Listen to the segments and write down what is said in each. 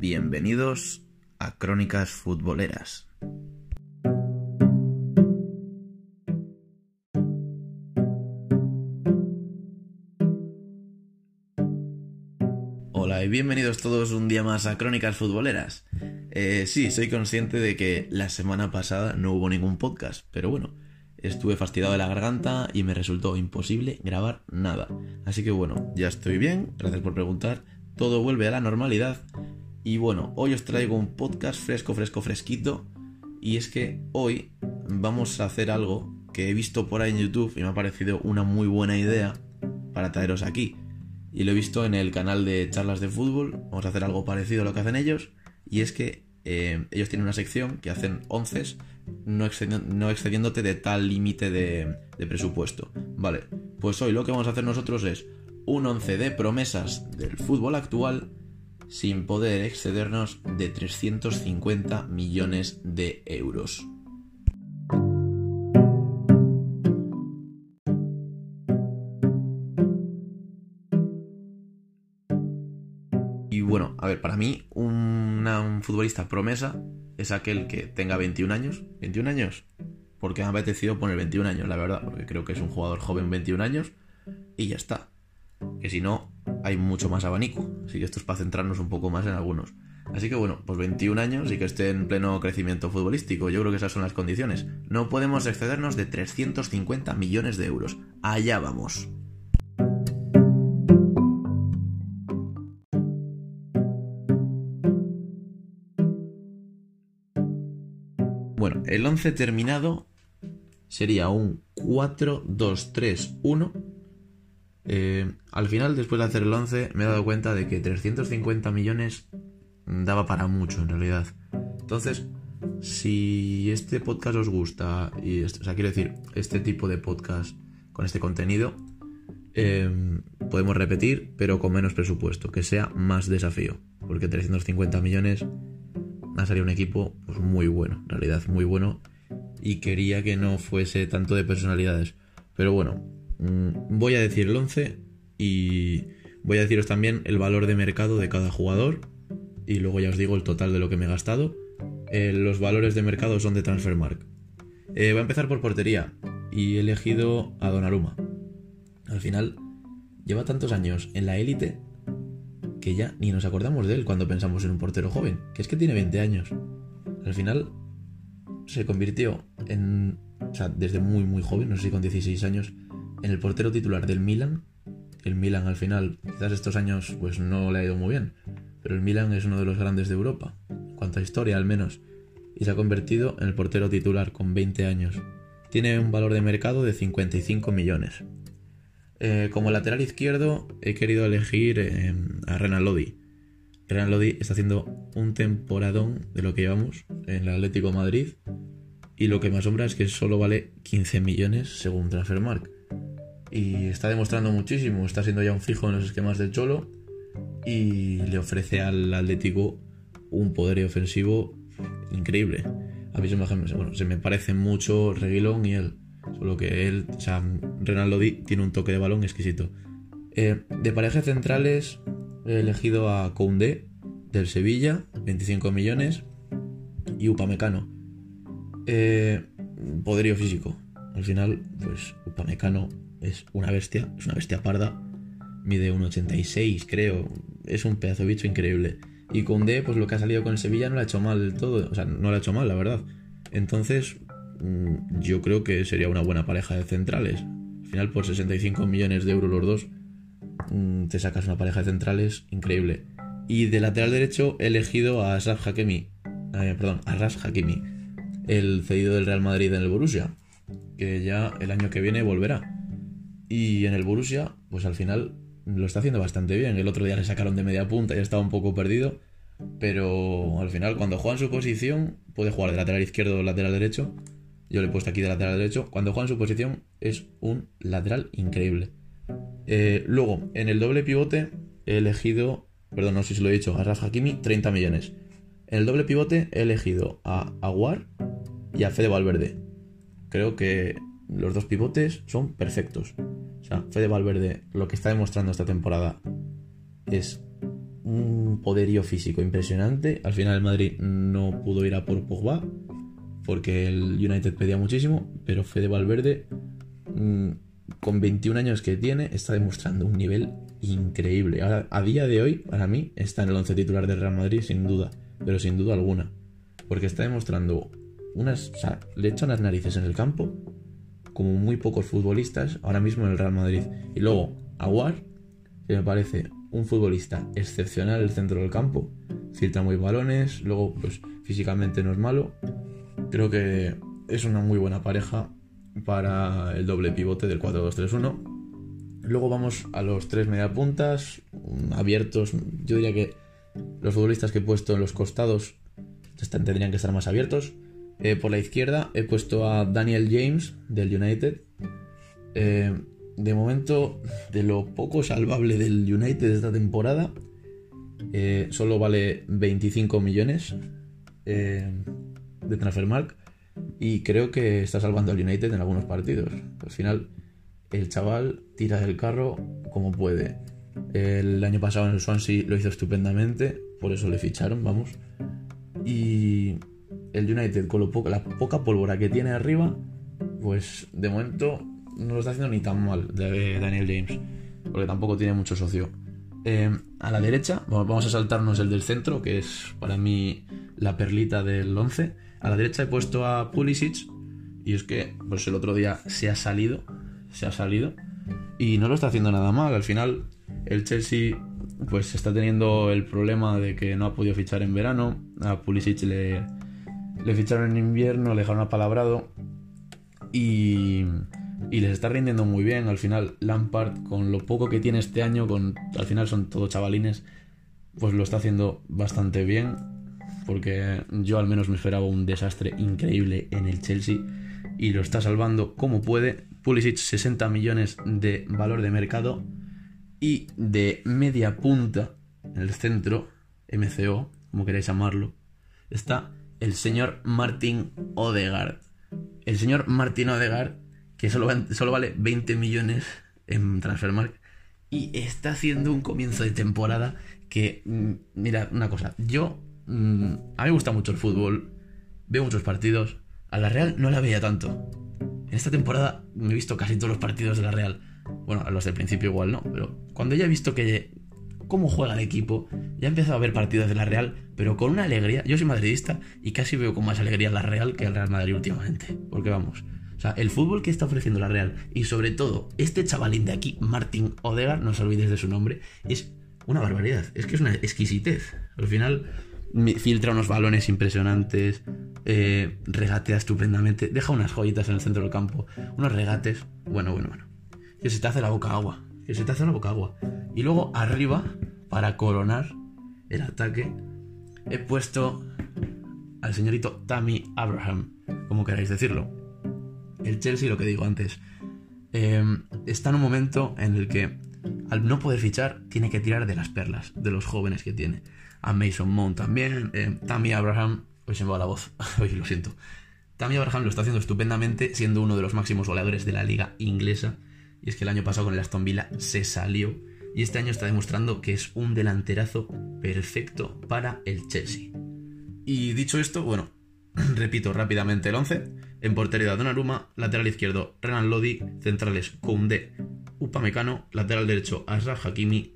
Bienvenidos a Crónicas Futboleras. Hola y bienvenidos todos un día más a Crónicas Futboleras. Eh, sí, soy consciente de que la semana pasada no hubo ningún podcast, pero bueno, estuve fastidiado de la garganta y me resultó imposible grabar nada. Así que bueno, ya estoy bien, gracias por preguntar, todo vuelve a la normalidad. Y bueno, hoy os traigo un podcast fresco, fresco, fresquito. Y es que hoy vamos a hacer algo que he visto por ahí en YouTube y me ha parecido una muy buena idea para traeros aquí. Y lo he visto en el canal de charlas de fútbol. Vamos a hacer algo parecido a lo que hacen ellos. Y es que eh, ellos tienen una sección que hacen onces no, excediéndote de tal límite de, presupuesto. Vale, pues hoy lo que vamos a hacer nosotros es un once de promesas del fútbol actual sin poder excedernos de 350 millones de euros. Y bueno, a ver, para mí un futbolista promesa es aquel que tenga 21 años. ¿21 años? Porque me ha apetecido poner 21 años, la verdad, porque creo que es un jugador joven 21 años y ya está. Que si no, hay mucho más abanico. Así que esto es para centrarnos un poco más en algunos. Así que bueno, pues 21 años y que esté en pleno crecimiento futbolístico. Yo creo que esas son las condiciones. No podemos excedernos de 350 millones de euros. Allá vamos. Bueno, el 11 terminado sería un 4-2-3-1. Eh, al final, después de hacer el 11, me he dado cuenta de que 350 millones daba para mucho en realidad. Entonces, si este podcast os gusta, y o sea, quiero decir, este tipo de podcast con este contenido, eh, podemos repetir, pero con menos presupuesto, que sea más desafío. Porque 350 millones ha salido un equipo pues, muy bueno, en realidad muy bueno. Y quería que no fuese tanto de personalidades. Pero bueno, voy a decir el 11 y voy a deciros también el valor de mercado de cada jugador. Y luego ya os digo el total de lo que me he gastado. Eh, los valores de mercado son de Transfermark. Eh, voy a empezar por portería. Y he elegido a Donnarumma. Al final, lleva tantos años en la élite que ya ni nos acordamos de él cuando pensamos en un portero joven, que es que tiene 20 años. Al final se convirtió en, o sea, desde muy muy joven, no sé si con 16 años, en el portero titular del Milan. El Milan al final, quizás estos años pues no le ha ido muy bien, pero el Milan es uno de los grandes de Europa, en cuanto a historia al menos, y se ha convertido en el portero titular con 20 años. Tiene un valor de mercado de 55 millones. Eh, como lateral izquierdo he querido elegir eh, a Renan Lodi. Renan Lodi está haciendo un temporadón de lo que llevamos en el Atlético Madrid y lo que me asombra es que solo vale 15 millones según Transfermark. Y está demostrando muchísimo, está siendo ya un fijo en los esquemas del Cholo y le ofrece al Atlético un poder ofensivo increíble. A mí se me, bueno, se me parece mucho Reguilón y él. Solo que él, o sea, Renan Lodi tiene un toque de balón exquisito. Eh, de parejas centrales he elegido a Koundé del Sevilla, 25 millones, y Upamecano. Eh, poderío físico. Al final, pues Upamecano es una bestia, es una bestia parda. Mide 1,86 creo. Es un pedazo de bicho increíble. Y Koundé, pues lo que ha salido con el Sevilla no lo ha hecho mal del todo. O sea, no lo ha hecho mal, la verdad. Entonces, Mm, yo creo que sería una buena pareja de centrales. Al final, por 65 millones de euros los dos, mm, te sacas una pareja de centrales increíble. Y de lateral derecho he elegido a Asraf Hakimi, eh, perdón, a Ras Hakimi, el cedido del Real Madrid en el Borussia, que ya el año que viene volverá. Y en el Borussia, pues al final lo está haciendo bastante bien. El otro día le sacaron de media punta y estaba un poco perdido. Pero al final, cuando juega en su posición, puede jugar de lateral izquierdo o lateral derecho. Yo le he puesto aquí de lateral derecho. Cuando juega en su posición es un lateral increíble. Eh, luego, en el doble pivote he elegido, perdón, no sé si lo he dicho, a Raf Hakimi, 30 millones. En el doble pivote he elegido a Aguar y a Fede Valverde. Creo que los dos pivotes son perfectos. Fede Valverde lo que está demostrando esta temporada es un poderío físico impresionante. Al final el Madrid no pudo ir a por Pogba porque el United pedía muchísimo, pero Fede Valverde, mm, con 21 años que tiene, está demostrando un nivel increíble. Ahora, a día de hoy, para mí, está en el 11 titular del Real Madrid, sin duda, pero sin duda alguna. Porque está demostrando unas. O sea, le echan las narices en el campo, como muy pocos futbolistas ahora mismo en el Real Madrid. Y luego, Aguar, que me parece un futbolista excepcional el centro del campo, filtra muy balones, luego, pues físicamente no es malo. Creo que es una muy buena pareja para el doble pivote del 4-2-3-1 Luego vamos a los tres mediapuntas abiertos. Yo diría que los futbolistas que he puesto en los costados tendrían que estar más abiertos. Eh, por la izquierda he puesto a Daniel James del United. Eh, de momento, de lo poco salvable del United esta temporada, eh, solo vale 25 millones de Transfermark y creo que está salvando al United en algunos partidos. Al final, el chaval tira del carro como puede. El año pasado en el Swansea lo hizo estupendamente, por eso le ficharon, vamos. Y el United, con la poca pólvora que tiene arriba, pues de momento no lo está haciendo ni tan mal Daniel James, porque tampoco tiene mucho socio. Eh, a la derecha, vamos a saltarnos el del centro, que es para mí la perlita del 11. A la derecha he puesto a Pulisic, y es que pues el otro día se ha salido se ha salido y no lo está haciendo nada mal. Al final, el Chelsea pues está teniendo el problema de que no ha podido fichar en verano. A Pulisic le, le ficharon en invierno, le dejaron apalabrado y, y les está rindiendo muy bien. Al final, Lampard, con lo poco que tiene este año, con al final son todos chavalines, pues lo está haciendo bastante bien. Porque yo al menos me esperaba un desastre increíble en el Chelsea y lo está salvando como puede Pulisic 60 millones de valor de mercado y de media punta en el centro, MCO, como queráis llamarlo, está el señor Martin Odegaard. El señor Martin Odegaard, que solo, solo vale 20 millones en Transfermarkt y está haciendo un comienzo de temporada que, mm, mira, una cosa, yo, mm, a mí me gusta mucho el fútbol, veo muchos partidos, a la Real no la veía tanto, en esta temporada me he visto casi todos los partidos de la Real. Bueno, a los del principio igual no, pero cuando ya he visto que cómo juega el equipo, ya he empezado a ver partidos de la Real, pero con una alegría. Yo soy madridista y casi veo con más alegría la Real que el Real Madrid últimamente. Porque vamos, o sea, el fútbol que está ofreciendo la Real y sobre todo este chavalín de aquí, Martín Odegaard, no os olvidéis de su nombre, es una barbaridad. Es que es una exquisitez. Al final filtra unos balones impresionantes, eh, regatea estupendamente, deja unas joyitas en el centro del campo, unos regates, bueno, bueno, bueno, que se te hace la boca agua, que se te hace la boca agua. Y luego arriba, para coronar el ataque, he puesto al señorito Tammy Abraham, como queráis decirlo. El Chelsea, lo que digo antes, eh, está en un momento en el que al no poder fichar, tiene que tirar de las perlas, de los jóvenes que tiene a Mason Mount también, eh, Tammy Abraham, hoy se me va la voz, hoy lo siento. Tammy Abraham lo está haciendo estupendamente, siendo uno de los máximos goleadores de la liga inglesa. Y es que el año pasado con el Aston Villa se salió. Y este año está demostrando que es un delanterazo perfecto para el Chelsea. Y dicho esto, bueno, repito rápidamente el 11. En portería Donnarumma, lateral izquierdo Renan Lodi, centrales Koundé, Upamecano, lateral derecho Asraf Hakimi,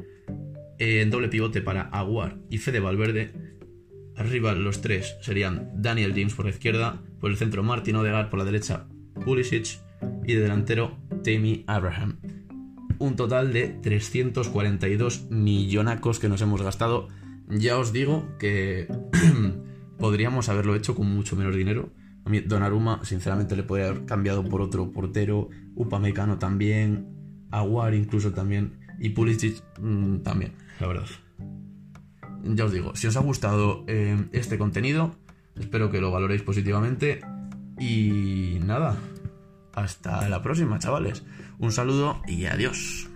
en doble pivote para Aguar y Fede Valverde. Arriba los tres serían Daniel James por la izquierda, por el centro Martin Odegaard, por la derecha Pulisic y de delantero Tammy Abraham. Un total de 342 millonacos que nos hemos gastado. Ya os digo que podríamos haberlo hecho con mucho menos dinero. A mí Donnarumma, sinceramente, le podría haber cambiado por otro portero. Upamecano también. Aguar incluso también. Y Pulisic mm, también la verdad. Ya os digo, si os ha gustado eh, este contenido, espero que lo valoréis positivamente. Y nada, hasta la próxima, chavales. Un saludo y adiós.